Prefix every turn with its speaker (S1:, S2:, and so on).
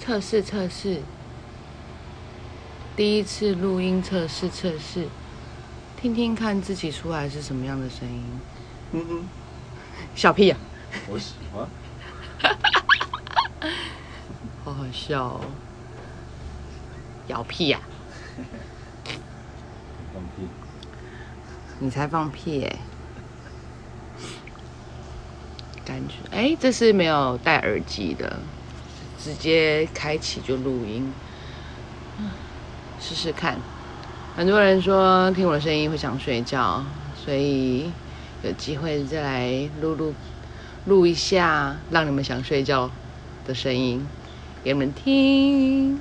S1: 测试测试，第一次录音测试测试，听听看自己出来是什么样的声音。
S2: 嗯哼，
S1: 小屁呀、
S2: 我喜欢。
S1: 好好笑哦！咬屁呀、
S2: 放屁。
S1: 你才放屁耶、感觉哎，这是没有戴耳机的，直接开启就录音，试试看。很多人说听我的声音会想睡觉，所以有机会再来录录录一下，让你们想睡觉的声音给你们听。